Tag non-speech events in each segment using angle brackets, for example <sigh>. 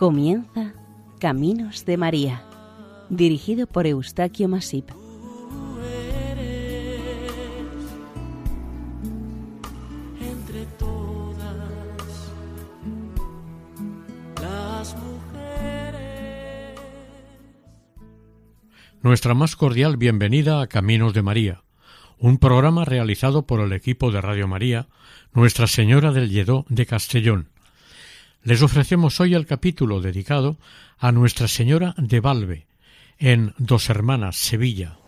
Comienza Caminos de María, dirigido por Eustaquio Masip. entre todas las mujeres. Nuestra más cordial bienvenida a Caminos de María, un programa realizado por el equipo de Radio María, Nuestra Señora del Lledó de Castellón. Les ofrecemos hoy el capítulo dedicado a Nuestra Señora de Valve, en Dos Hermanas, Sevilla.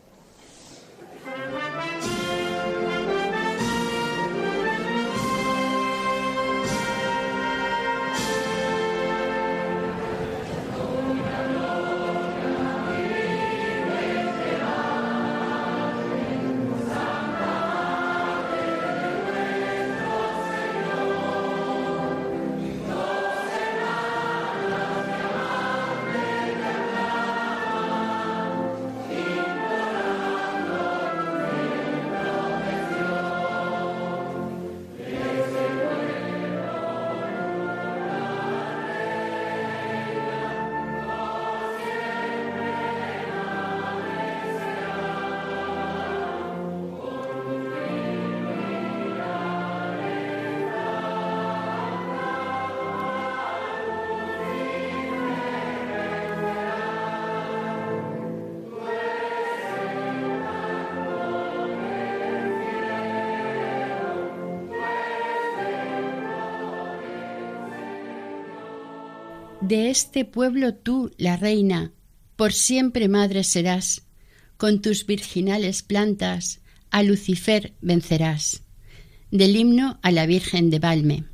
De este pueblo tú, la reina, por siempre madre serás, con tus virginales plantas a Lucifer vencerás. Del himno a la Virgen de Valme.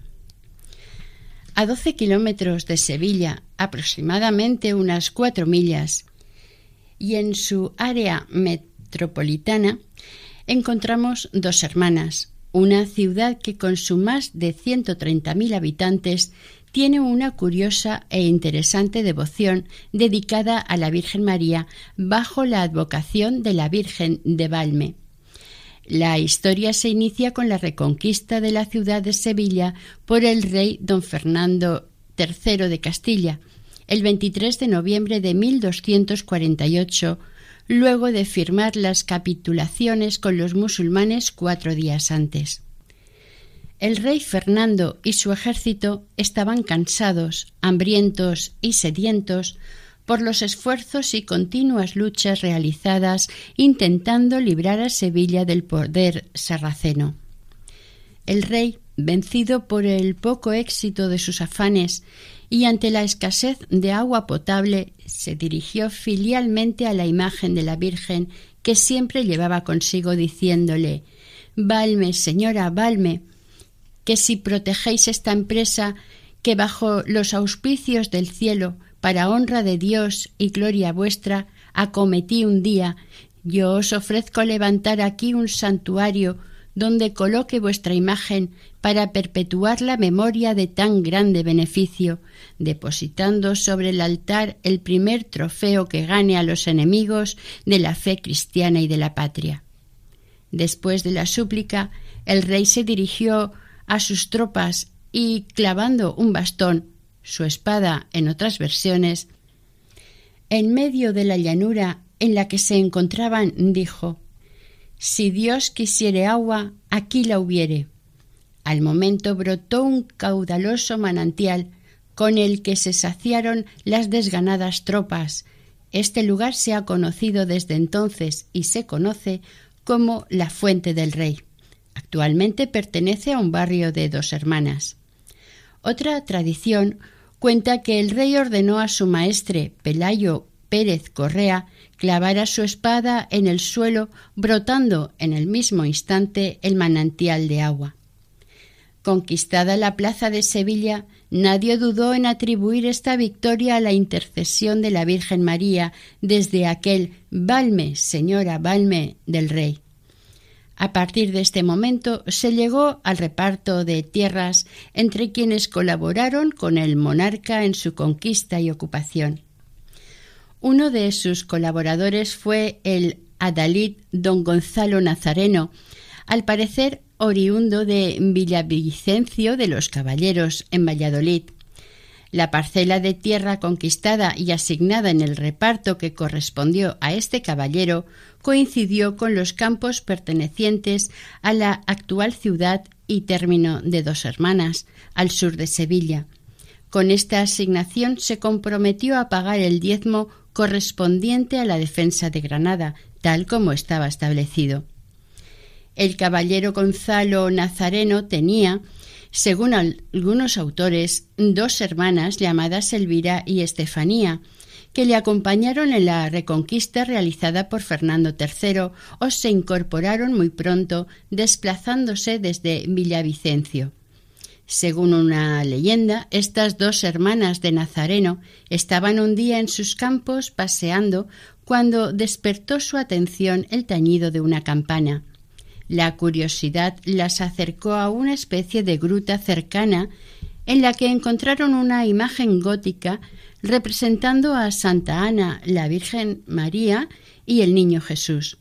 A doce kilómetros de Sevilla, aproximadamente unas cuatro millas, y en su área metropolitana encontramos dos hermanas, una ciudad que con su más de 130.000 habitantes tiene una curiosa e interesante devoción dedicada a la Virgen María bajo la advocación de la Virgen de Valme. La historia se inicia con la reconquista de la ciudad de Sevilla por el rey don Fernando III de Castilla, el 23 de noviembre de 1248, luego de firmar las capitulaciones con los musulmanes cuatro días antes. El rey Fernando y su ejército estaban cansados, hambrientos y sedientos por los esfuerzos y continuas luchas realizadas intentando librar a Sevilla del poder sarraceno. El rey, vencido por el poco éxito de sus afanes y ante la escasez de agua potable, se dirigió filialmente a la imagen de la Virgen que siempre llevaba consigo diciéndole Valme, señora, valme, que si protegéis esta empresa que bajo los auspicios del cielo, para honra de Dios y gloria vuestra, acometí un día, yo os ofrezco levantar aquí un santuario donde coloque vuestra imagen para perpetuar la memoria de tan grande beneficio, depositando sobre el altar el primer trofeo que gane a los enemigos de la fe cristiana y de la patria. Después de la súplica, el rey se dirigió a sus tropas y clavando un bastón, su espada en otras versiones, en medio de la llanura en la que se encontraban, dijo Si Dios quisiere agua, aquí la hubiere. Al momento brotó un caudaloso manantial con el que se saciaron las desganadas tropas. Este lugar se ha conocido desde entonces y se conoce como la Fuente del Rey. Actualmente pertenece a un barrio de dos hermanas. Otra tradición cuenta que el rey ordenó a su maestre Pelayo Pérez Correa clavara su espada en el suelo, brotando en el mismo instante el manantial de agua. Conquistada la plaza de Sevilla, nadie dudó en atribuir esta victoria a la intercesión de la Virgen María desde aquel Valme, señora, Valme del rey. A partir de este momento se llegó al reparto de tierras entre quienes colaboraron con el monarca en su conquista y ocupación. Uno de sus colaboradores fue el adalid don Gonzalo Nazareno, al parecer oriundo de Villavicencio de los Caballeros, en Valladolid. La parcela de tierra conquistada y asignada en el reparto que correspondió a este caballero coincidió con los campos pertenecientes a la actual ciudad y término de Dos Hermanas, al sur de Sevilla. Con esta asignación se comprometió a pagar el diezmo correspondiente a la defensa de Granada, tal como estaba establecido. El caballero Gonzalo Nazareno tenía, según algunos autores, dos hermanas llamadas Elvira y Estefanía, que le acompañaron en la reconquista realizada por Fernando III o se incorporaron muy pronto desplazándose desde Villavicencio. Según una leyenda, estas dos hermanas de Nazareno estaban un día en sus campos paseando cuando despertó su atención el tañido de una campana. La curiosidad las acercó a una especie de gruta cercana en la que encontraron una imagen gótica representando a Santa Ana, la Virgen María y el Niño Jesús.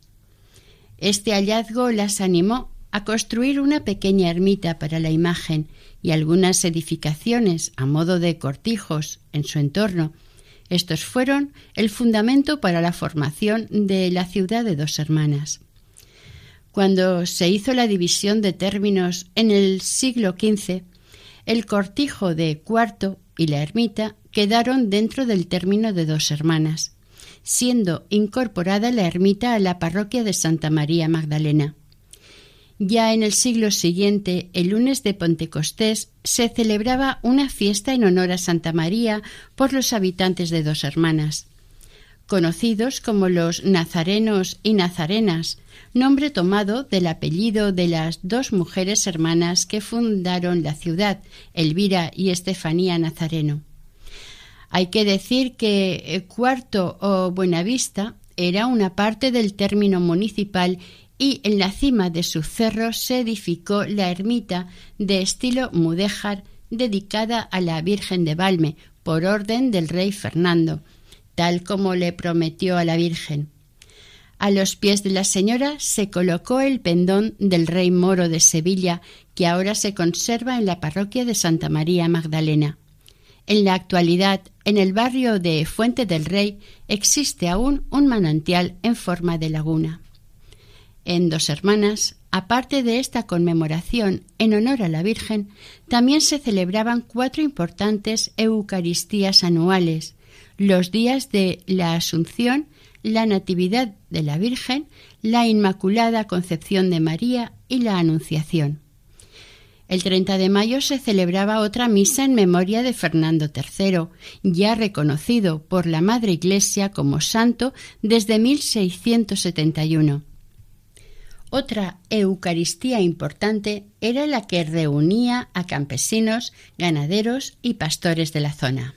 Este hallazgo las animó a construir una pequeña ermita para la imagen y algunas edificaciones a modo de cortijos en su entorno. Estos fueron el fundamento para la formación de la ciudad de dos hermanas. Cuando se hizo la división de términos en el siglo XV, el cortijo de Cuarto y la ermita quedaron dentro del término de dos hermanas, siendo incorporada la ermita a la parroquia de Santa María Magdalena. Ya en el siglo siguiente, el lunes de Pentecostés, se celebraba una fiesta en honor a Santa María por los habitantes de dos hermanas, conocidos como los nazarenos y nazarenas, nombre tomado del apellido de las dos mujeres hermanas que fundaron la ciudad, Elvira y Estefanía Nazareno. Hay que decir que Cuarto o Buenavista era una parte del término municipal y en la cima de su cerro se edificó la ermita de estilo mudéjar dedicada a la Virgen de Valme por orden del rey Fernando, tal como le prometió a la Virgen. A los pies de la señora se colocó el pendón del rey moro de Sevilla, que ahora se conserva en la parroquia de Santa María Magdalena. En la actualidad, en el barrio de Fuente del Rey existe aún un manantial en forma de laguna. En Dos Hermanas, aparte de esta conmemoración en honor a la Virgen, también se celebraban cuatro importantes Eucaristías anuales, los días de la Asunción, la Natividad de la Virgen, la Inmaculada Concepción de María y la Anunciación. El 30 de mayo se celebraba otra misa en memoria de Fernando III, ya reconocido por la Madre Iglesia como santo desde 1671. Otra Eucaristía importante era la que reunía a campesinos, ganaderos y pastores de la zona.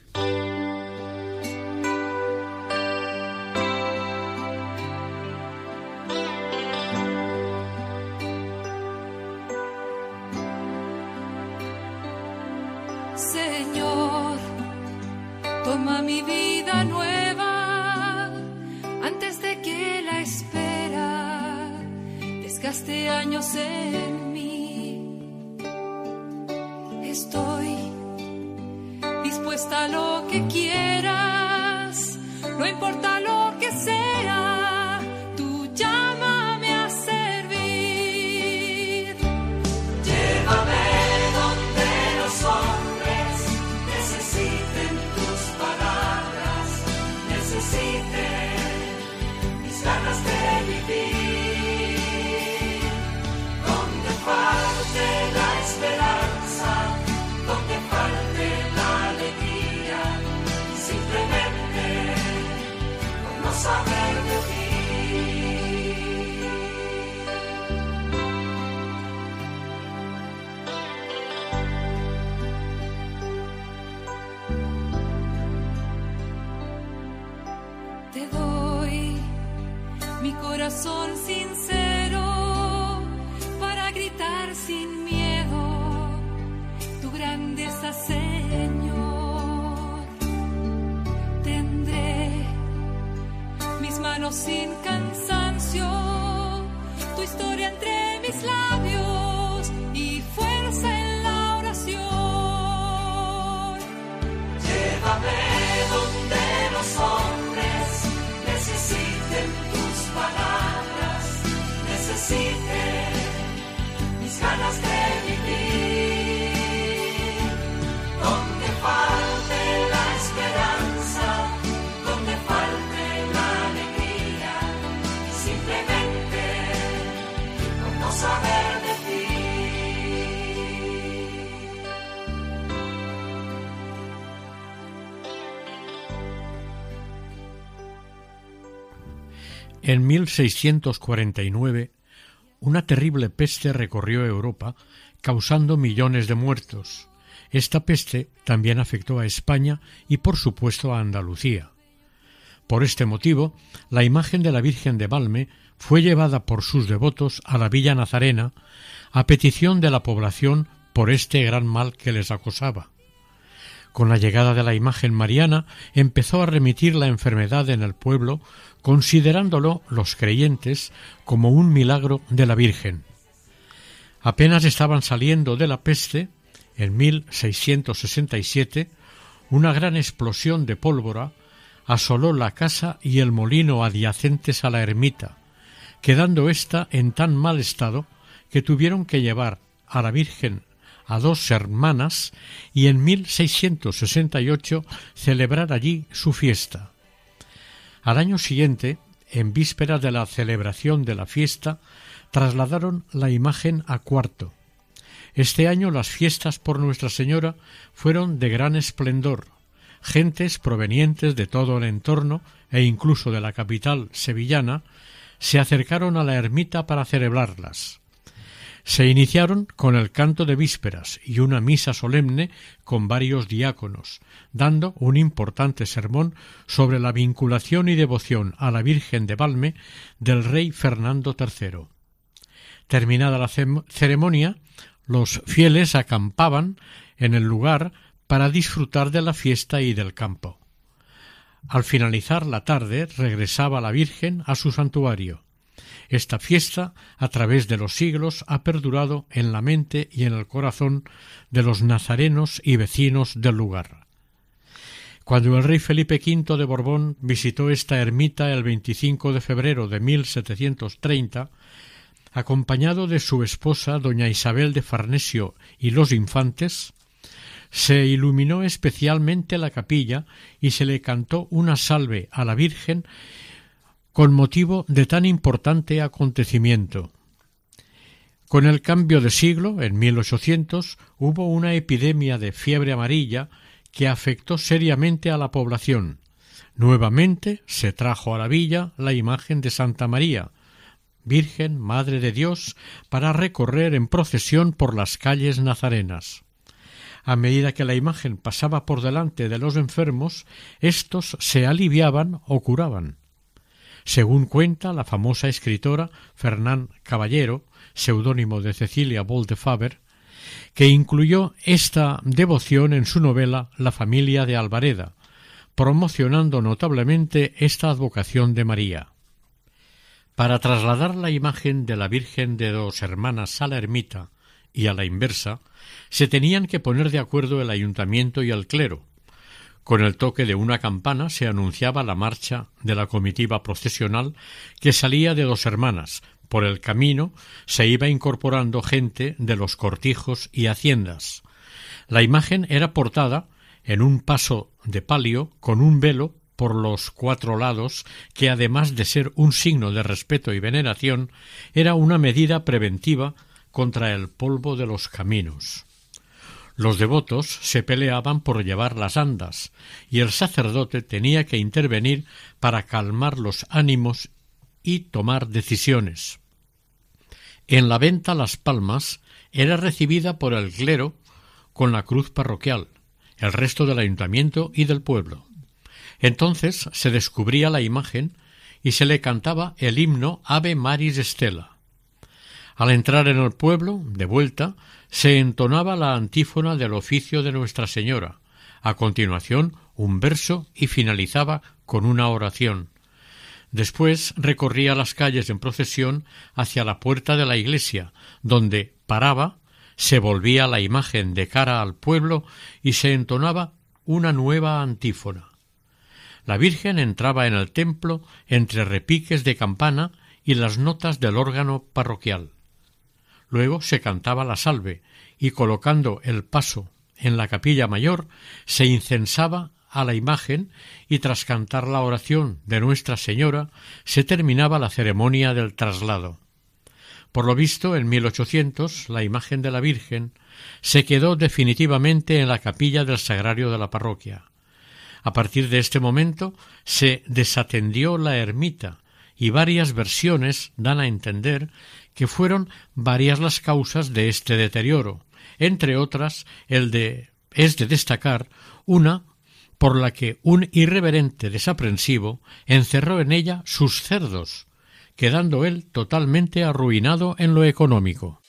Islam. En 1649, una terrible peste recorrió Europa, causando millones de muertos. Esta peste también afectó a España y, por supuesto, a Andalucía. Por este motivo, la imagen de la Virgen de Valme fue llevada por sus devotos a la Villa Nazarena a petición de la población por este gran mal que les acosaba. Con la llegada de la imagen mariana empezó a remitir la enfermedad en el pueblo, considerándolo los creyentes como un milagro de la Virgen. Apenas estaban saliendo de la peste, en 1667, una gran explosión de pólvora asoló la casa y el molino adyacentes a la ermita, quedando ésta en tan mal estado que tuvieron que llevar a la Virgen a dos hermanas y en 1668 celebrar allí su fiesta. Al año siguiente, en víspera de la celebración de la fiesta, trasladaron la imagen a Cuarto. Este año las fiestas por Nuestra Señora fueron de gran esplendor. Gentes provenientes de todo el entorno e incluso de la capital sevillana se acercaron a la ermita para celebrarlas. Se iniciaron con el canto de vísperas y una misa solemne con varios diáconos, dando un importante sermón sobre la vinculación y devoción a la Virgen de Valme del rey Fernando III. Terminada la ceremonia, los fieles acampaban en el lugar para disfrutar de la fiesta y del campo. Al finalizar la tarde regresaba la Virgen a su santuario. Esta fiesta, a través de los siglos, ha perdurado en la mente y en el corazón de los nazarenos y vecinos del lugar. Cuando el rey Felipe V de Borbón visitó esta ermita el 25 de febrero de 1730, acompañado de su esposa doña Isabel de Farnesio y los infantes, se iluminó especialmente la capilla y se le cantó una salve a la Virgen con motivo de tan importante acontecimiento. Con el cambio de siglo, en 1800, hubo una epidemia de fiebre amarilla que afectó seriamente a la población. Nuevamente se trajo a la villa la imagen de Santa María, Virgen, Madre de Dios, para recorrer en procesión por las calles nazarenas. A medida que la imagen pasaba por delante de los enfermos, éstos se aliviaban o curaban según cuenta la famosa escritora Fernán Caballero, seudónimo de Cecilia Faber, que incluyó esta devoción en su novela La familia de Alvareda, promocionando notablemente esta advocación de María. Para trasladar la imagen de la Virgen de dos Hermanas a la ermita y a la inversa, se tenían que poner de acuerdo el ayuntamiento y el clero, con el toque de una campana se anunciaba la marcha de la comitiva procesional que salía de dos hermanas. Por el camino se iba incorporando gente de los cortijos y haciendas. La imagen era portada en un paso de palio con un velo por los cuatro lados que, además de ser un signo de respeto y veneración, era una medida preventiva contra el polvo de los caminos. Los devotos se peleaban por llevar las andas, y el sacerdote tenía que intervenir para calmar los ánimos y tomar decisiones. En la venta Las Palmas era recibida por el clero con la cruz parroquial, el resto del ayuntamiento y del pueblo. Entonces se descubría la imagen y se le cantaba el himno Ave Maris Stella. Al entrar en el pueblo, de vuelta, se entonaba la antífona del oficio de Nuestra Señora, a continuación un verso y finalizaba con una oración. Después recorría las calles en procesión hacia la puerta de la iglesia, donde paraba, se volvía la imagen de cara al pueblo y se entonaba una nueva antífona. La Virgen entraba en el templo entre repiques de campana y las notas del órgano parroquial. Luego se cantaba la salve y colocando el paso en la capilla mayor se incensaba a la imagen y tras cantar la oración de Nuestra Señora se terminaba la ceremonia del traslado. Por lo visto, en 1800 la imagen de la Virgen se quedó definitivamente en la capilla del sagrario de la parroquia. A partir de este momento se desatendió la ermita y varias versiones dan a entender que fueron varias las causas de este deterioro, entre otras el de es de destacar una por la que un irreverente desaprensivo encerró en ella sus cerdos, quedando él totalmente arruinado en lo económico.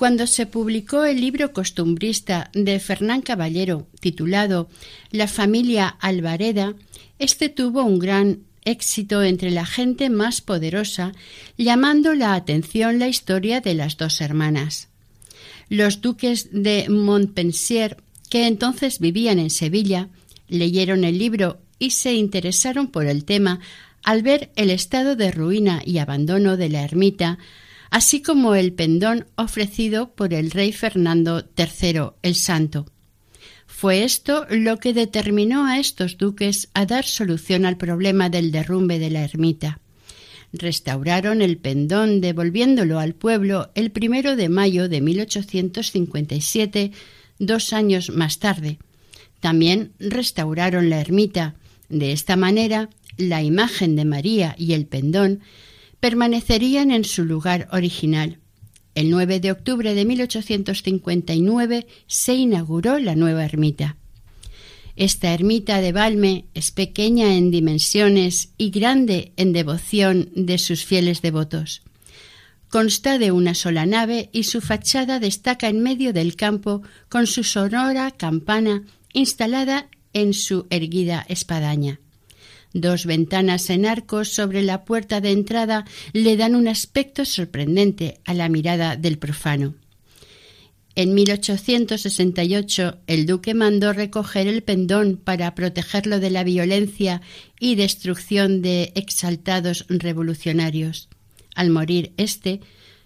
Cuando se publicó el libro costumbrista de Fernán Caballero titulado La familia Alvareda, este tuvo un gran éxito entre la gente más poderosa, llamando la atención la historia de las dos hermanas. Los duques de Montpensier, que entonces vivían en Sevilla, leyeron el libro y se interesaron por el tema al ver el estado de ruina y abandono de la ermita, así como el pendón ofrecido por el rey Fernando III el Santo. Fue esto lo que determinó a estos duques a dar solución al problema del derrumbe de la ermita. Restauraron el pendón devolviéndolo al pueblo el primero de mayo de 1857, dos años más tarde. También restauraron la ermita. De esta manera, la imagen de María y el pendón permanecerían en su lugar original. El 9 de octubre de 1859 se inauguró la nueva ermita. Esta ermita de Valme es pequeña en dimensiones y grande en devoción de sus fieles devotos. Consta de una sola nave y su fachada destaca en medio del campo con su sonora campana instalada en su erguida espadaña. Dos ventanas en arcos sobre la puerta de entrada le dan un aspecto sorprendente a la mirada del profano. En 1868 el duque mandó recoger el pendón para protegerlo de la violencia y destrucción de exaltados revolucionarios. Al morir éste,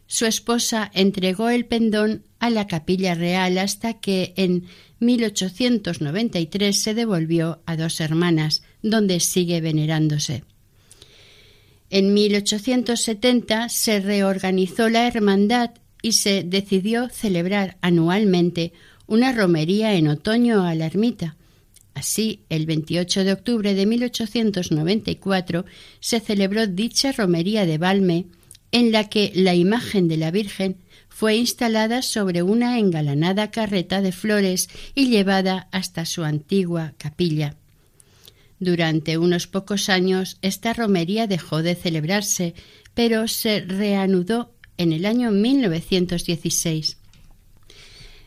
su esposa entregó el pendón a la capilla real hasta que en 1893 se devolvió a dos hermanas, donde sigue venerándose. En 1870 se reorganizó la hermandad y se decidió celebrar anualmente una romería en otoño a la ermita. Así, el 28 de octubre de 1894 se celebró dicha romería de Valme, en la que la imagen de la Virgen fue instalada sobre una engalanada carreta de flores y llevada hasta su antigua capilla. Durante unos pocos años esta romería dejó de celebrarse, pero se reanudó en el año 1916.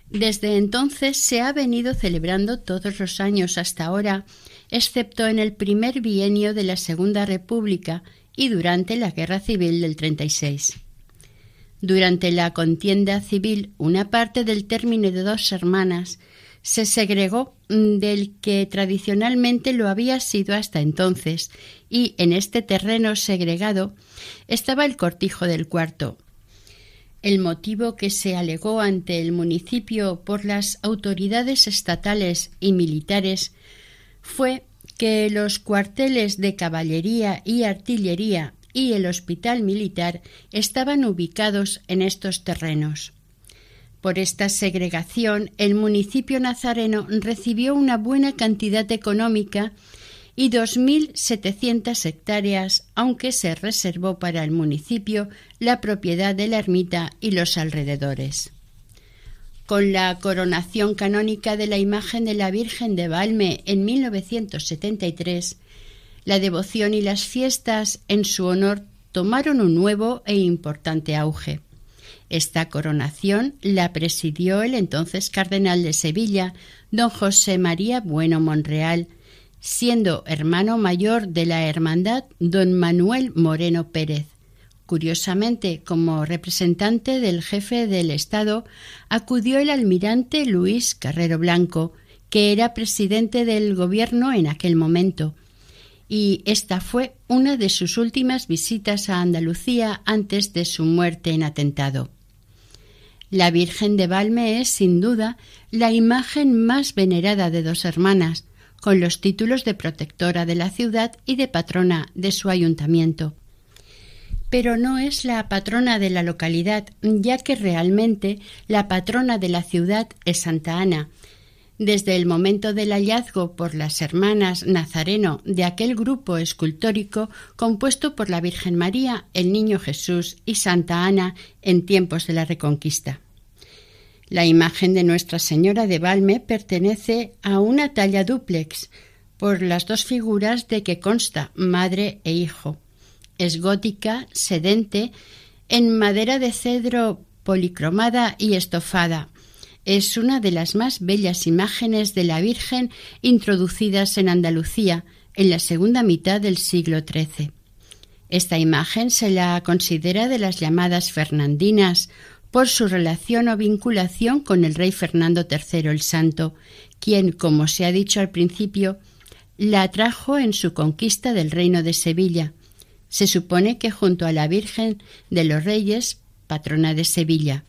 Desde entonces se ha venido celebrando todos los años hasta ahora, excepto en el primer bienio de la Segunda República y durante la Guerra Civil del 36. Durante la contienda civil, una parte del término de dos hermanas se segregó del que tradicionalmente lo había sido hasta entonces, y en este terreno segregado estaba el cortijo del cuarto. El motivo que se alegó ante el municipio por las autoridades estatales y militares fue que los cuarteles de caballería y artillería y el hospital militar estaban ubicados en estos terrenos. Por esta segregación, el municipio nazareno recibió una buena cantidad económica y 2.700 hectáreas, aunque se reservó para el municipio la propiedad de la ermita y los alrededores. Con la coronación canónica de la imagen de la Virgen de Valme en 1973, la devoción y las fiestas en su honor tomaron un nuevo e importante auge. Esta coronación la presidió el entonces cardenal de Sevilla, don José María Bueno Monreal, siendo hermano mayor de la hermandad don Manuel Moreno Pérez. Curiosamente, como representante del jefe del Estado, acudió el almirante Luis Carrero Blanco, que era presidente del gobierno en aquel momento, y esta fue una de sus últimas visitas a Andalucía antes de su muerte en atentado. La Virgen de Valme es, sin duda, la imagen más venerada de dos hermanas, con los títulos de protectora de la ciudad y de patrona de su ayuntamiento. Pero no es la patrona de la localidad, ya que realmente la patrona de la ciudad es Santa Ana, desde el momento del hallazgo por las hermanas Nazareno de aquel grupo escultórico compuesto por la Virgen María, el Niño Jesús y Santa Ana en tiempos de la Reconquista. La imagen de Nuestra Señora de Valme pertenece a una talla dúplex, por las dos figuras de que consta, madre e hijo. Es gótica, sedente, en madera de cedro policromada y estofada, es una de las más bellas imágenes de la Virgen introducidas en Andalucía en la segunda mitad del siglo XIII. Esta imagen se la considera de las llamadas fernandinas por su relación o vinculación con el rey Fernando III el Santo, quien, como se ha dicho al principio, la atrajo en su conquista del reino de Sevilla. Se supone que junto a la Virgen de los Reyes, patrona de Sevilla.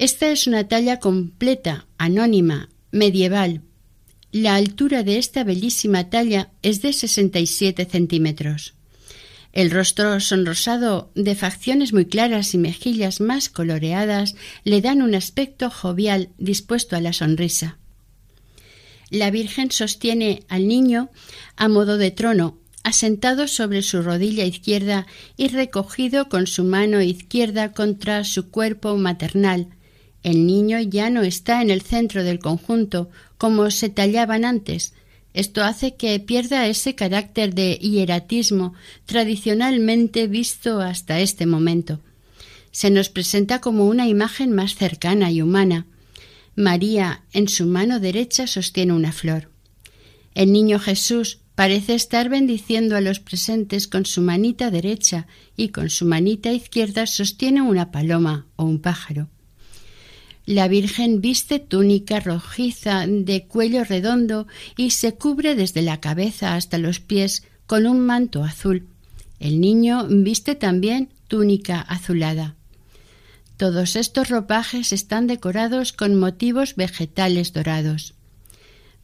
Esta es una talla completa, anónima, medieval. La altura de esta bellísima talla es de 67 centímetros. El rostro sonrosado de facciones muy claras y mejillas más coloreadas le dan un aspecto jovial dispuesto a la sonrisa. La Virgen sostiene al niño a modo de trono, asentado sobre su rodilla izquierda y recogido con su mano izquierda contra su cuerpo maternal, el niño ya no está en el centro del conjunto, como se tallaban antes. Esto hace que pierda ese carácter de hieratismo tradicionalmente visto hasta este momento. Se nos presenta como una imagen más cercana y humana. María en su mano derecha sostiene una flor. El niño Jesús parece estar bendiciendo a los presentes con su manita derecha y con su manita izquierda sostiene una paloma o un pájaro. La Virgen viste túnica rojiza de cuello redondo y se cubre desde la cabeza hasta los pies con un manto azul. El niño viste también túnica azulada. Todos estos ropajes están decorados con motivos vegetales dorados.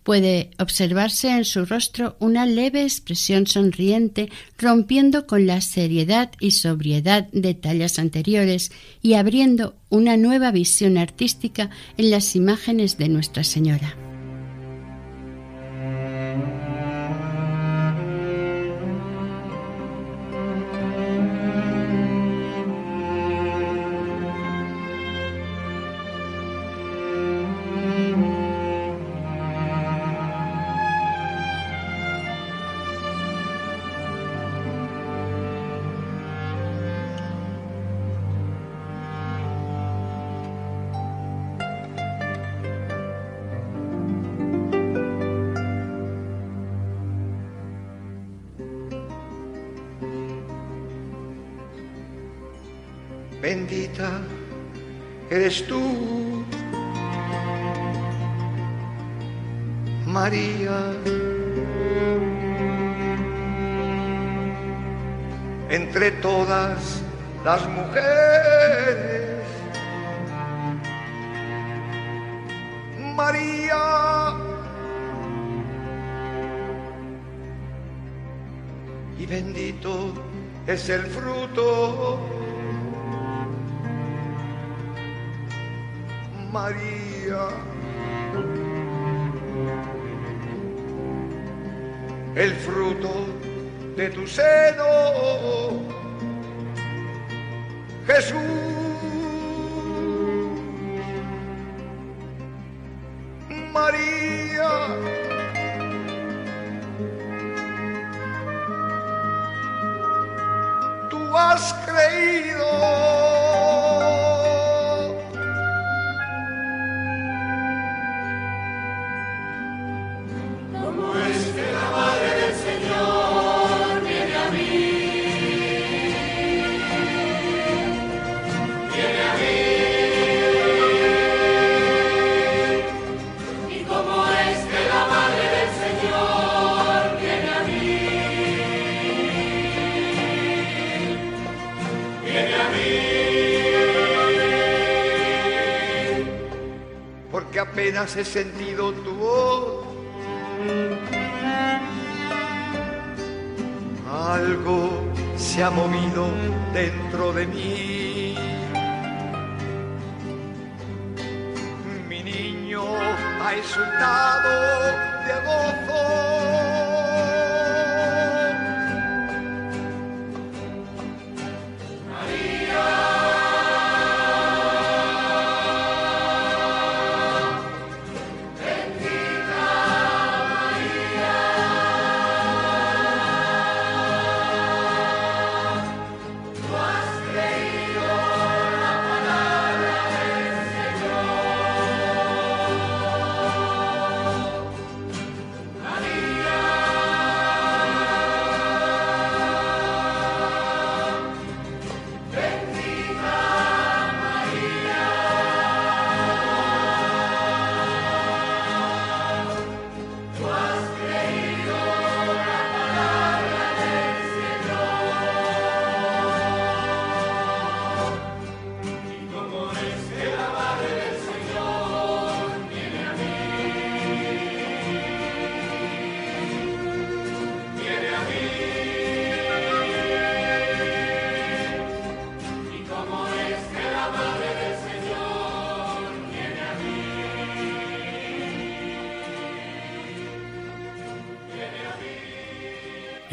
Puede observarse en su rostro una leve expresión sonriente, rompiendo con la seriedad y sobriedad de tallas anteriores y abriendo una nueva visión artística en las imágenes de Nuestra Señora. Bendita eres tú, María. Entre todas las mujeres, María. Y bendito es el fruto María. El fruto de tu seno, apenas he sentido tu voz. Algo se ha movido dentro de mí. Mi niño ha insultado de gozo.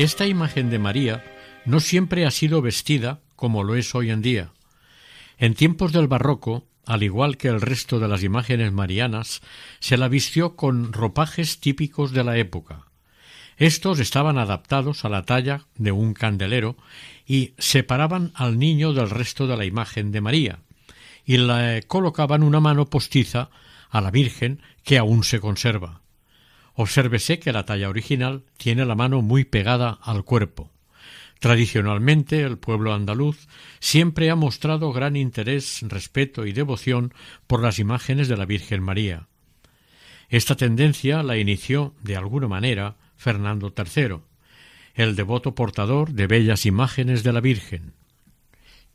Esta imagen de María no siempre ha sido vestida como lo es hoy en día. En tiempos del barroco, al igual que el resto de las imágenes marianas, se la vistió con ropajes típicos de la época. Estos estaban adaptados a la talla de un candelero y separaban al niño del resto de la imagen de María, y le colocaban una mano postiza a la Virgen que aún se conserva. Obsérvese que la talla original tiene la mano muy pegada al cuerpo. Tradicionalmente el pueblo andaluz siempre ha mostrado gran interés, respeto y devoción por las imágenes de la Virgen María. Esta tendencia la inició, de alguna manera, Fernando III, el devoto portador de bellas imágenes de la Virgen.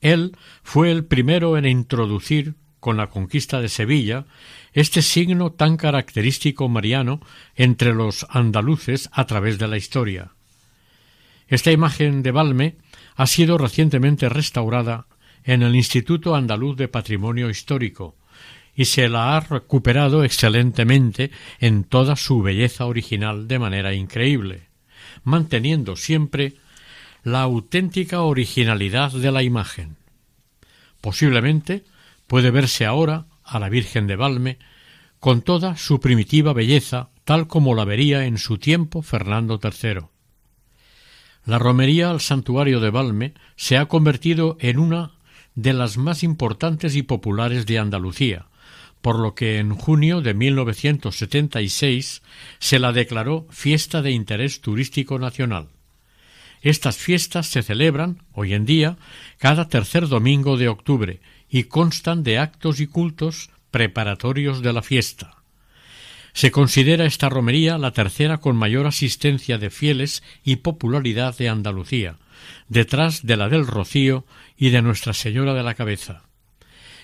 Él fue el primero en introducir, con la conquista de Sevilla, este signo tan característico mariano entre los andaluces a través de la historia. Esta imagen de Valme ha sido recientemente restaurada en el Instituto Andaluz de Patrimonio Histórico y se la ha recuperado excelentemente en toda su belleza original de manera increíble, manteniendo siempre la auténtica originalidad de la imagen. Posiblemente puede verse ahora a la Virgen de Valme con toda su primitiva belleza, tal como la vería en su tiempo Fernando III. La romería al santuario de Valme se ha convertido en una de las más importantes y populares de Andalucía, por lo que en junio de 1976 se la declaró fiesta de interés turístico nacional. Estas fiestas se celebran, hoy en día, cada tercer domingo de octubre y constan de actos y cultos preparatorios de la fiesta. Se considera esta romería la tercera con mayor asistencia de fieles y popularidad de Andalucía, detrás de la del Rocío y de Nuestra Señora de la Cabeza.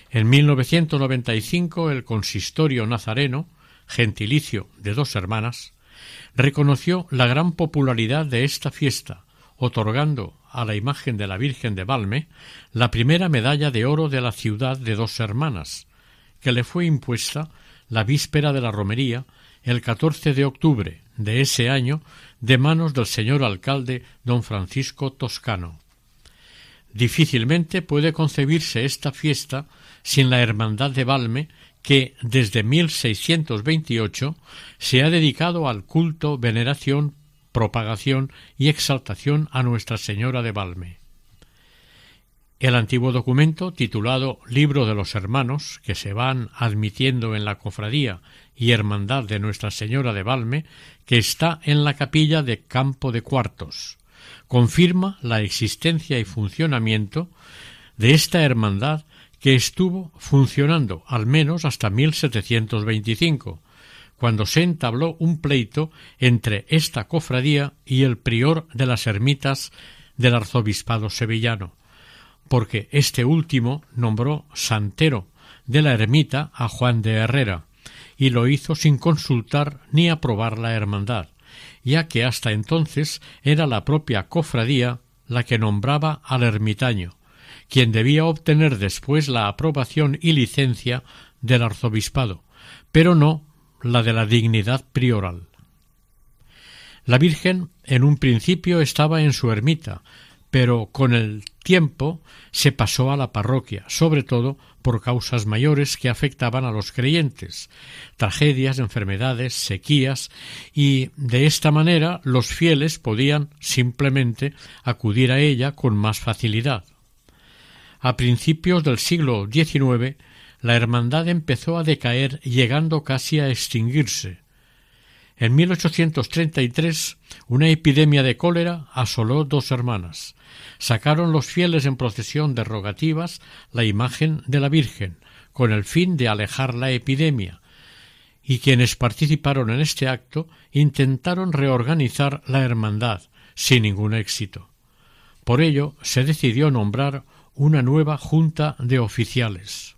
En 1995 el consistorio nazareno, gentilicio de dos hermanas, reconoció la gran popularidad de esta fiesta, otorgando a la imagen de la Virgen de Valme la primera medalla de oro de la ciudad de dos hermanas, que le fue impuesta la víspera de la romería, el 14 de octubre de ese año, de manos del señor alcalde don Francisco Toscano. Difícilmente puede concebirse esta fiesta sin la Hermandad de Valme, que desde 1628 se ha dedicado al culto, veneración, propagación y exaltación a Nuestra Señora de Valme. El antiguo documento, titulado Libro de los Hermanos, que se van admitiendo en la cofradía y hermandad de Nuestra Señora de Valme, que está en la capilla de Campo de Cuartos, confirma la existencia y funcionamiento de esta hermandad que estuvo funcionando al menos hasta 1725, cuando se entabló un pleito entre esta cofradía y el prior de las ermitas del arzobispado sevillano, porque este último nombró santero de la ermita a Juan de Herrera, y lo hizo sin consultar ni aprobar la hermandad, ya que hasta entonces era la propia cofradía la que nombraba al ermitaño, quien debía obtener después la aprobación y licencia del arzobispado, pero no la de la dignidad prioral. La Virgen en un principio estaba en su ermita, pero con el tiempo se pasó a la parroquia, sobre todo por causas mayores que afectaban a los creyentes, tragedias, enfermedades, sequías, y de esta manera los fieles podían simplemente acudir a ella con más facilidad. A principios del siglo XIX, la hermandad empezó a decaer llegando casi a extinguirse, en 1833 una epidemia de cólera asoló dos hermanas. Sacaron los fieles en procesión de rogativas la imagen de la Virgen, con el fin de alejar la epidemia, y quienes participaron en este acto intentaron reorganizar la hermandad, sin ningún éxito. Por ello se decidió nombrar una nueva junta de oficiales.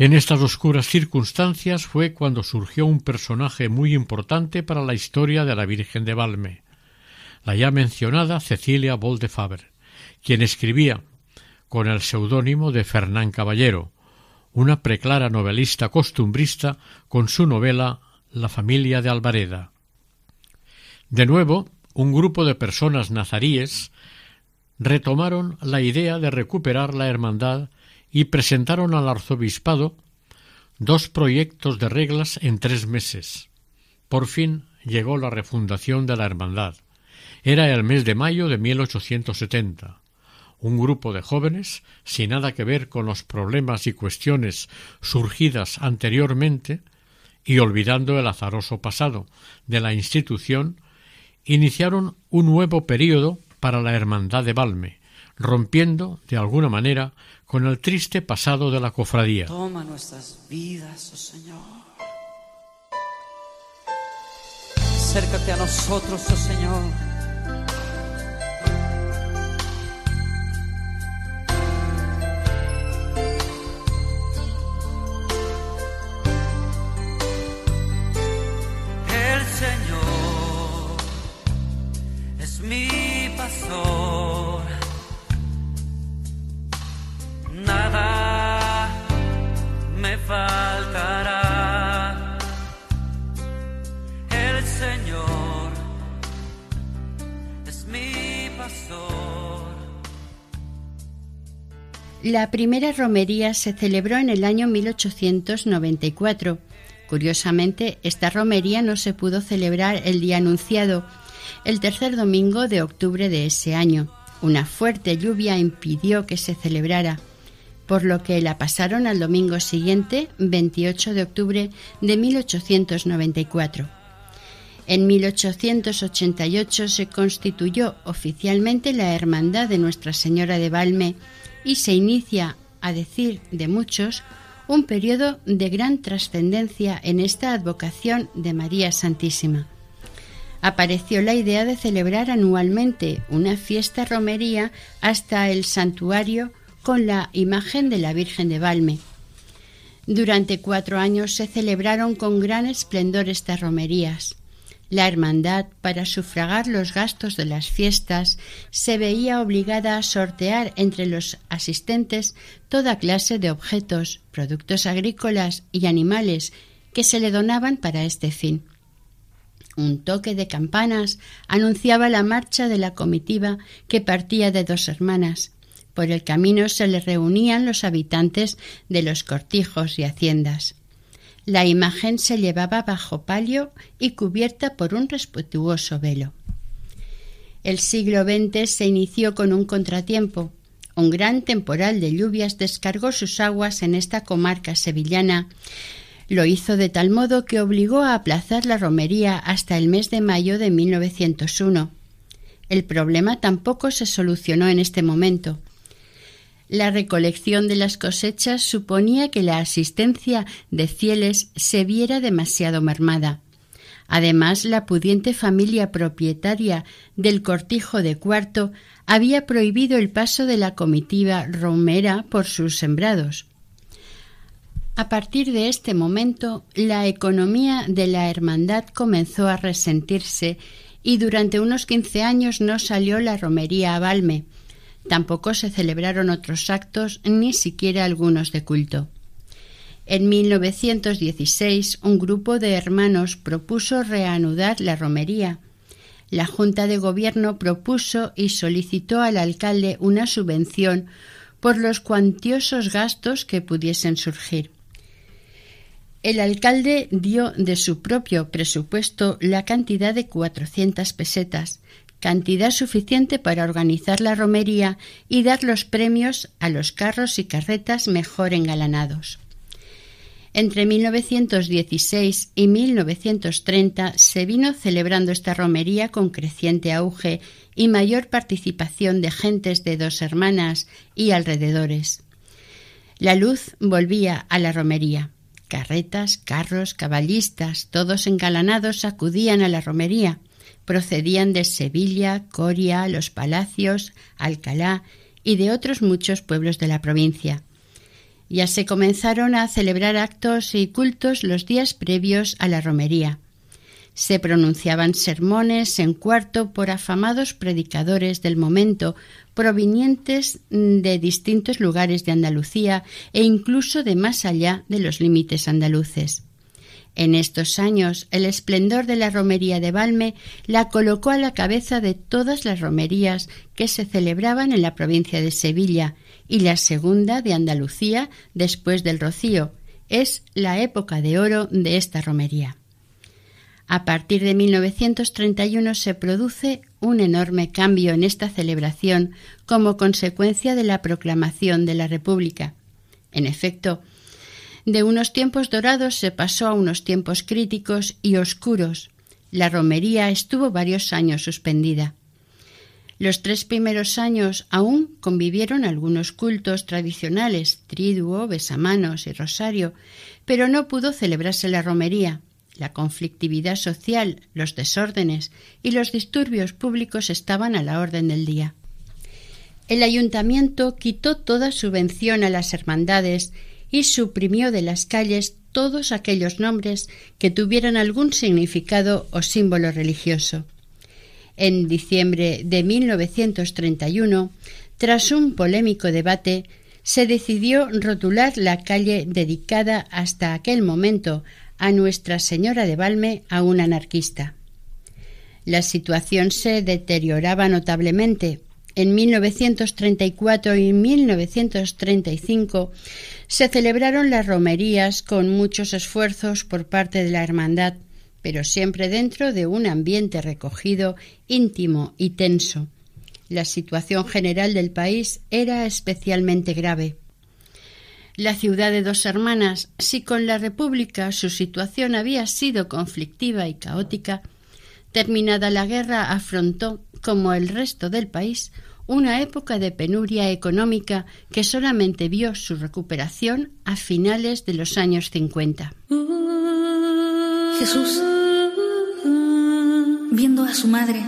En estas oscuras circunstancias fue cuando surgió un personaje muy importante para la historia de la Virgen de Valme, la ya mencionada Cecilia Boldefaber, quien escribía con el seudónimo de Fernán Caballero, una preclara novelista costumbrista con su novela La familia de Alvareda. De nuevo, un grupo de personas nazaríes retomaron la idea de recuperar la hermandad y presentaron al arzobispado dos proyectos de reglas en tres meses. Por fin llegó la refundación de la hermandad. Era el mes de mayo de 1870. Un grupo de jóvenes, sin nada que ver con los problemas y cuestiones surgidas anteriormente, y olvidando el azaroso pasado de la institución, iniciaron un nuevo período para la Hermandad de Valme, rompiendo, de alguna manera, con el triste pasado de la cofradía. Toma nuestras vidas, oh Señor. Acércate a nosotros, oh Señor. La primera romería se celebró en el año 1894. Curiosamente, esta romería no se pudo celebrar el día anunciado, el tercer domingo de octubre de ese año. Una fuerte lluvia impidió que se celebrara, por lo que la pasaron al domingo siguiente, 28 de octubre de 1894. En 1888 se constituyó oficialmente la Hermandad de Nuestra Señora de Valme y se inicia, a decir de muchos, un periodo de gran trascendencia en esta advocación de María Santísima. Apareció la idea de celebrar anualmente una fiesta romería hasta el santuario con la imagen de la Virgen de Valme. Durante cuatro años se celebraron con gran esplendor estas romerías. La hermandad, para sufragar los gastos de las fiestas, se veía obligada a sortear entre los asistentes toda clase de objetos, productos agrícolas y animales que se le donaban para este fin. Un toque de campanas anunciaba la marcha de la comitiva que partía de dos hermanas. Por el camino se le reunían los habitantes de los cortijos y haciendas. La imagen se llevaba bajo palio y cubierta por un respetuoso velo. El siglo XX se inició con un contratiempo. Un gran temporal de lluvias descargó sus aguas en esta comarca sevillana. Lo hizo de tal modo que obligó a aplazar la romería hasta el mes de mayo de 1901. El problema tampoco se solucionó en este momento. La recolección de las cosechas suponía que la asistencia de fieles se viera demasiado mermada. Además, la pudiente familia propietaria del cortijo de cuarto había prohibido el paso de la comitiva romera por sus sembrados. A partir de este momento, la economía de la hermandad comenzó a resentirse y durante unos quince años no salió la romería a Valme, Tampoco se celebraron otros actos, ni siquiera algunos de culto. En 1916, un grupo de hermanos propuso reanudar la romería. La Junta de Gobierno propuso y solicitó al alcalde una subvención por los cuantiosos gastos que pudiesen surgir. El alcalde dio de su propio presupuesto la cantidad de cuatrocientas pesetas, cantidad suficiente para organizar la romería y dar los premios a los carros y carretas mejor engalanados. Entre 1916 y 1930 se vino celebrando esta romería con creciente auge y mayor participación de gentes de dos hermanas y alrededores. La luz volvía a la romería. Carretas, carros, caballistas, todos engalanados acudían a la romería procedían de Sevilla, Coria, Los Palacios, Alcalá y de otros muchos pueblos de la provincia. Ya se comenzaron a celebrar actos y cultos los días previos a la romería. Se pronunciaban sermones en cuarto por afamados predicadores del momento, provenientes de distintos lugares de Andalucía e incluso de más allá de los límites andaluces. En estos años, el esplendor de la romería de Valme la colocó a la cabeza de todas las romerías que se celebraban en la provincia de Sevilla y la segunda de Andalucía después del Rocío. Es la época de oro de esta romería. A partir de 1931 se produce un enorme cambio en esta celebración como consecuencia de la proclamación de la República. En efecto, de unos tiempos dorados se pasó a unos tiempos críticos y oscuros. La romería estuvo varios años suspendida. Los tres primeros años aún convivieron algunos cultos tradicionales, triduo, besamanos y rosario, pero no pudo celebrarse la romería. La conflictividad social, los desórdenes y los disturbios públicos estaban a la orden del día. El ayuntamiento quitó toda subvención a las hermandades y suprimió de las calles todos aquellos nombres que tuvieran algún significado o símbolo religioso. En diciembre de 1931, tras un polémico debate, se decidió rotular la calle dedicada hasta aquel momento a Nuestra Señora de Valme a un anarquista. La situación se deterioraba notablemente. En 1934 y 1935 se celebraron las romerías con muchos esfuerzos por parte de la Hermandad, pero siempre dentro de un ambiente recogido, íntimo y tenso. La situación general del país era especialmente grave. La ciudad de dos hermanas, si con la República su situación había sido conflictiva y caótica, Terminada la guerra, afrontó, como el resto del país, una época de penuria económica que solamente vio su recuperación a finales de los años 50. Jesús, viendo a su madre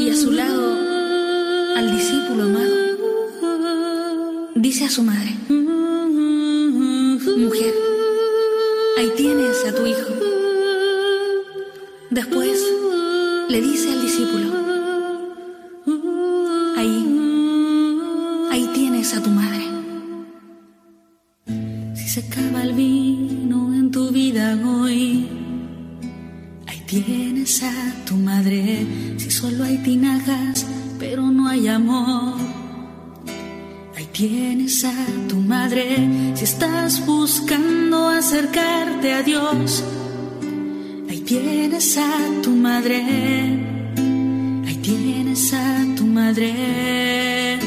y a su lado al discípulo amado, dice a su madre, mujer, ahí tienes a tu hijo. Después le dice al discípulo, solo hay tinajas, pero no hay amor. Ahí tienes a tu madre si estás buscando acercarte a Dios. Ahí tienes a tu madre. Ahí tienes a tu madre.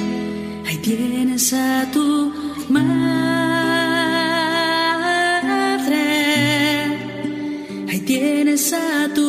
Ahí tienes a tu madre. Ahí tienes a tu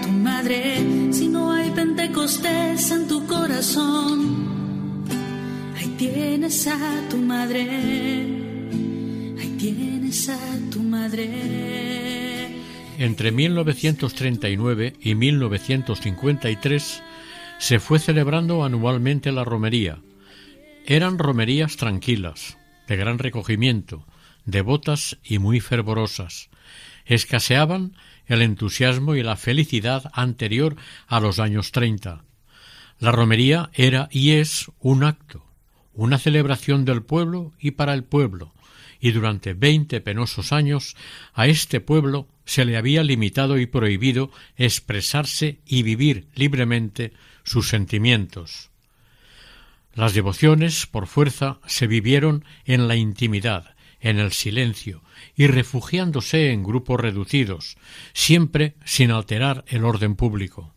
tu si no hay pentecostés en tu corazón. Ahí tienes a tu madre, ahí tienes a tu madre. Entre 1939 y 1953 se fue celebrando anualmente la romería. Eran romerías tranquilas, de gran recogimiento, devotas y muy fervorosas. Escaseaban el entusiasmo y la felicidad anterior a los años treinta. La romería era y es un acto, una celebración del pueblo y para el pueblo, y durante veinte penosos años a este pueblo se le había limitado y prohibido expresarse y vivir libremente sus sentimientos. Las devociones, por fuerza, se vivieron en la intimidad, en el silencio, y refugiándose en grupos reducidos, siempre sin alterar el orden público.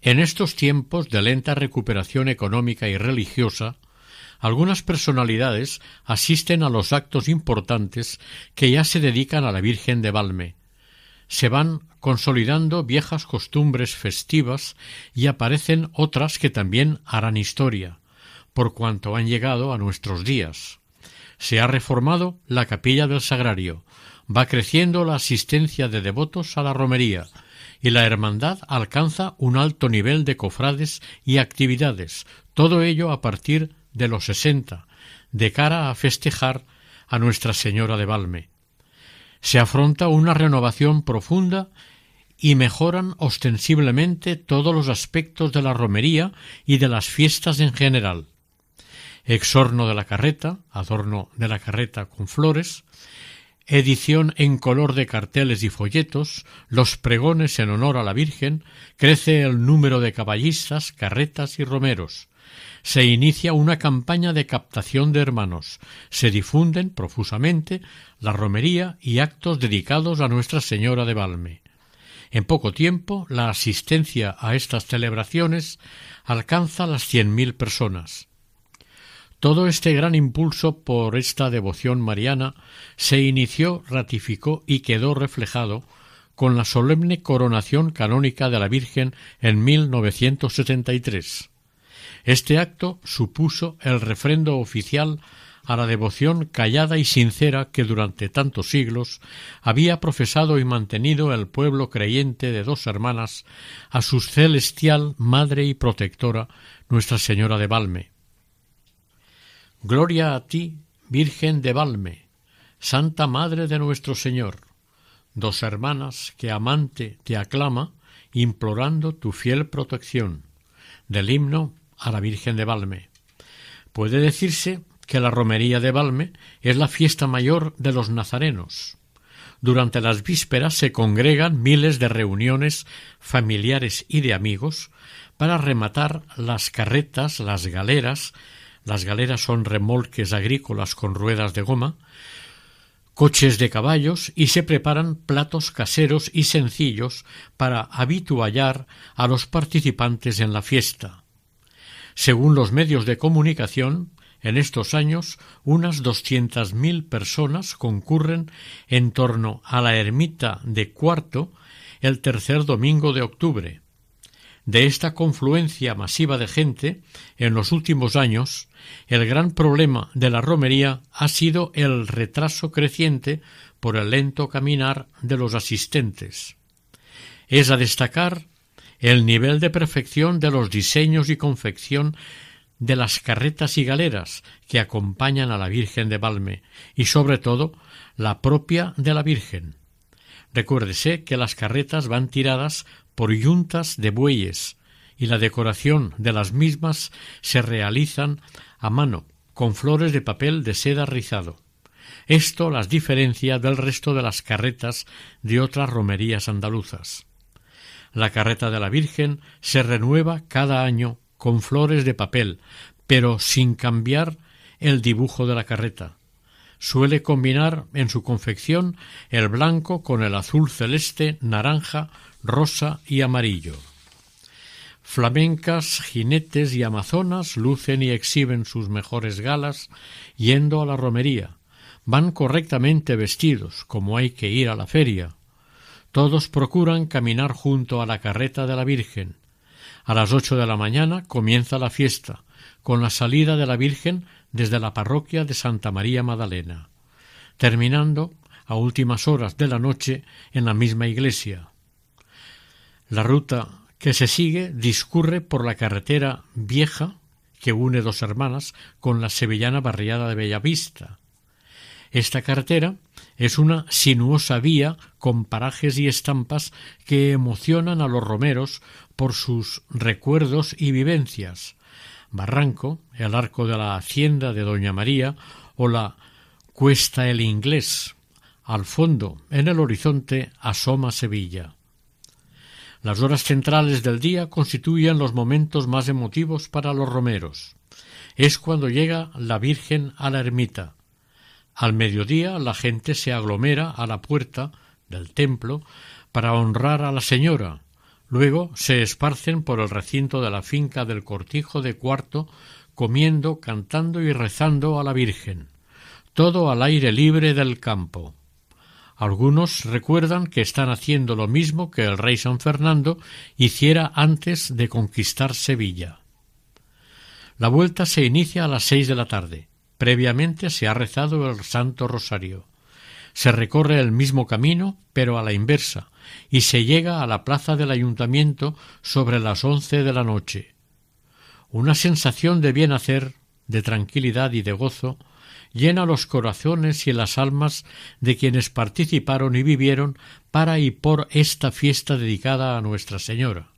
En estos tiempos de lenta recuperación económica y religiosa, algunas personalidades asisten a los actos importantes que ya se dedican a la Virgen de Valme. Se van consolidando viejas costumbres festivas y aparecen otras que también harán historia, por cuanto han llegado a nuestros días. Se ha reformado la capilla del Sagrario, va creciendo la asistencia de devotos a la romería, y la hermandad alcanza un alto nivel de cofrades y actividades, todo ello a partir de los sesenta, de cara a festejar a Nuestra Señora de Valme. Se afronta una renovación profunda y mejoran ostensiblemente todos los aspectos de la romería y de las fiestas en general. Exorno de la carreta, adorno de la carreta con flores, edición en color de carteles y folletos, los pregones en honor a la Virgen, crece el número de caballistas, carretas y romeros. Se inicia una campaña de captación de hermanos. Se difunden profusamente la romería y actos dedicados a Nuestra Señora de Valme. En poco tiempo, la asistencia a estas celebraciones alcanza las cien mil personas. Todo este gran impulso por esta devoción mariana se inició, ratificó y quedó reflejado con la solemne coronación canónica de la Virgen en 1973. Este acto supuso el refrendo oficial a la devoción callada y sincera que durante tantos siglos había profesado y mantenido el pueblo creyente de dos hermanas a su celestial madre y protectora Nuestra Señora de Valme. Gloria a ti, Virgen de Valme, Santa Madre de nuestro Señor, dos hermanas que amante te aclama, implorando tu fiel protección. Del himno a la Virgen de Valme. Puede decirse que la romería de Valme es la fiesta mayor de los nazarenos. Durante las vísperas se congregan miles de reuniones familiares y de amigos para rematar las carretas, las galeras, las galeras son remolques agrícolas con ruedas de goma, coches de caballos y se preparan platos caseros y sencillos para habituallar a los participantes en la fiesta. Según los medios de comunicación, en estos años unas doscientas mil personas concurren en torno a la ermita de Cuarto el tercer domingo de octubre. De esta confluencia masiva de gente, en los últimos años, el gran problema de la romería ha sido el retraso creciente por el lento caminar de los asistentes. Es a destacar el nivel de perfección de los diseños y confección de las carretas y galeras que acompañan a la Virgen de Valme y sobre todo la propia de la Virgen. Recuérdese que las carretas van tiradas por yuntas de bueyes y la decoración de las mismas se realizan a mano con flores de papel de seda rizado. Esto las diferencia del resto de las carretas de otras romerías andaluzas. La carreta de la Virgen se renueva cada año con flores de papel, pero sin cambiar el dibujo de la carreta. Suele combinar en su confección el blanco con el azul celeste, naranja, rosa y amarillo. Flamencas, jinetes y amazonas lucen y exhiben sus mejores galas yendo a la romería. Van correctamente vestidos, como hay que ir a la feria. Todos procuran caminar junto a la carreta de la Virgen. A las ocho de la mañana comienza la fiesta, con la salida de la Virgen desde la parroquia de Santa María Magdalena, terminando a últimas horas de la noche en la misma iglesia. La ruta que se sigue discurre por la carretera vieja que une dos hermanas con la sevillana barriada de Bellavista. Esta carretera es una sinuosa vía con parajes y estampas que emocionan a los romeros por sus recuerdos y vivencias. Barranco, el arco de la hacienda de Doña María o la Cuesta el Inglés. Al fondo, en el horizonte, asoma Sevilla. Las horas centrales del día constituyen los momentos más emotivos para los romeros. Es cuando llega la Virgen a la ermita. Al mediodía la gente se aglomera a la puerta del templo para honrar a la señora. Luego se esparcen por el recinto de la finca del cortijo de cuarto, comiendo, cantando y rezando a la Virgen. Todo al aire libre del campo. Algunos recuerdan que están haciendo lo mismo que el rey San Fernando hiciera antes de conquistar Sevilla. La vuelta se inicia a las seis de la tarde. Previamente se ha rezado el Santo Rosario. Se recorre el mismo camino, pero a la inversa, y se llega a la plaza del ayuntamiento sobre las once de la noche. Una sensación de bien hacer, de tranquilidad y de gozo llena los corazones y las almas de quienes participaron y vivieron para y por esta fiesta dedicada a Nuestra Señora.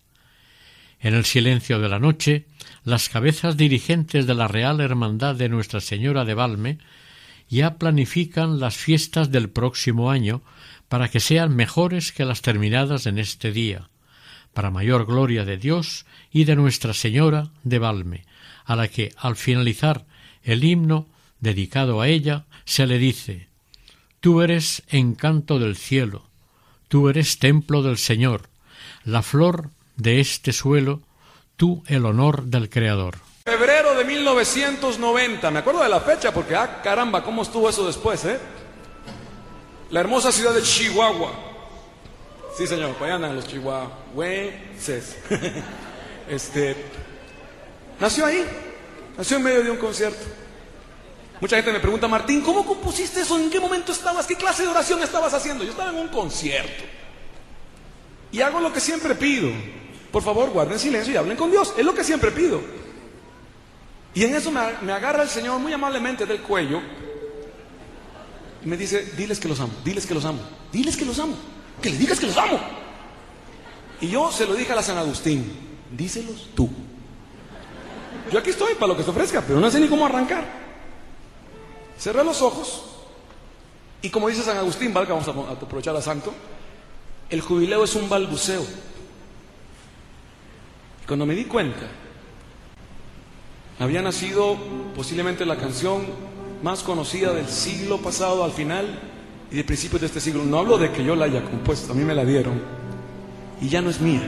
En el silencio de la noche, las cabezas dirigentes de la Real Hermandad de Nuestra Señora de Valme ya planifican las fiestas del próximo año para que sean mejores que las terminadas en este día, para mayor gloria de Dios y de Nuestra Señora de Valme, a la que, al finalizar el himno dedicado a ella, se le dice Tú eres encanto del cielo, tú eres templo del Señor, la flor de este suelo, tú el honor del Creador. Febrero de 1990, me acuerdo de la fecha porque, ah, caramba, ¿cómo estuvo eso después, eh? La hermosa ciudad de Chihuahua. Sí, señor, allá andan los chihuahuenses. <laughs> este, nació ahí, nació en medio de un concierto. Mucha gente me pregunta, Martín, ¿cómo compusiste eso? ¿En qué momento estabas? ¿Qué clase de oración estabas haciendo? Yo estaba en un concierto. Y hago lo que siempre pido. Por favor, guarden silencio y hablen con Dios. Es lo que siempre pido. Y en eso me, agarra el Señor muy amablemente del cuello y me dice, diles que los amo, diles que los amo, diles que los amo, que les digas que los amo. Y yo se lo dije a la San Agustín, díselos tú. Yo aquí estoy para lo que se ofrezca, pero no sé ni cómo arrancar. Cerré los ojos y como dice San Agustín, valga, vamos a aprovechar a Santo, el jubileo es un balbuceo. Cuando me di cuenta, había nacido posiblemente la canción más conocida del siglo pasado al final y de principios de este siglo. No hablo de que yo la haya compuesto, a mí me la dieron. Y ya no es mía,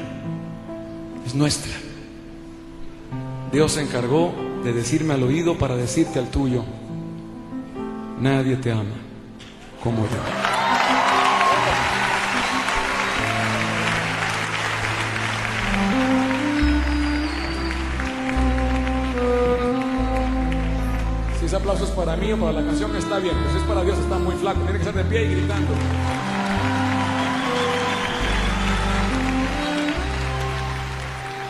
es nuestra. Dios se encargó de decirme al oído para decirte al tuyo, nadie te ama como yo. Si ese aplauso es para mí o para la canción, está bien. Pero si es para Dios, está muy flaco. Tiene que estar de pie y gritando.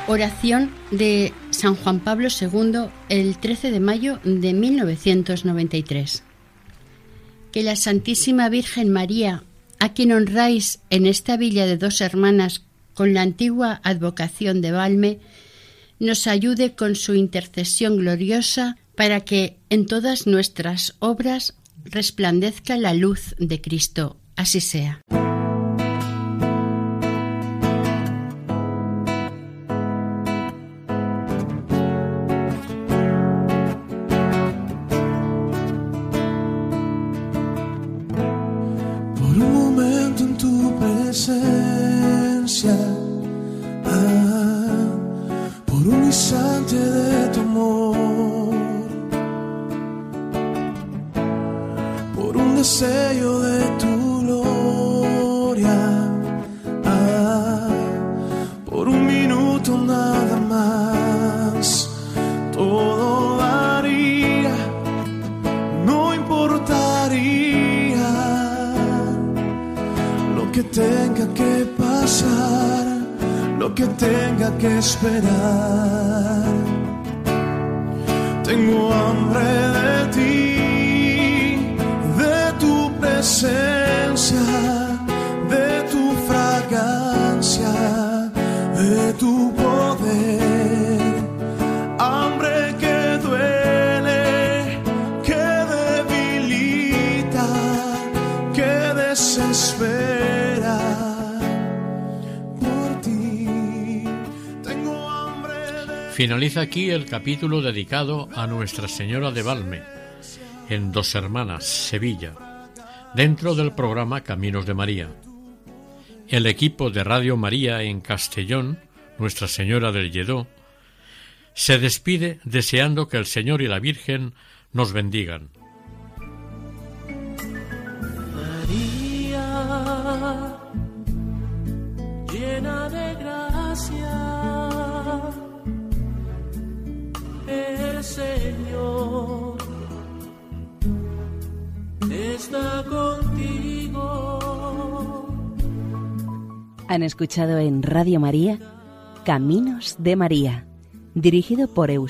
Oración de San Juan Pablo II el 13 de mayo de 1993. Que la Santísima Virgen María, a quien honráis en esta villa de dos hermanas con la antigua advocación de Valme, nos ayude con su intercesión gloriosa para que en todas nuestras obras resplandezca la luz de Cristo. Así sea. Deseo de tu gloria, por un minuto nada más, todo daría, no importaría. Lo que tenga que pasar, lo que tenga que esperar. Tengo hambre de ti, presencia, de tu fragancia, de tu poder. Hambre que duele, que debilita, que desespera por ti. Tengo hambre de Finaliza aquí el capítulo dedicado a Nuestra Señora de Valme, en Dos Hermanas, Sevilla, dentro del programa Caminos de María. El equipo de Radio María en Castellón, Nuestra Señora del Lledó, se despide deseando que el Señor y la Virgen nos bendigan. María, llena de gracia, el Señor está contigo. Han escuchado en Radio María Caminos de María, dirigido por Eusebio.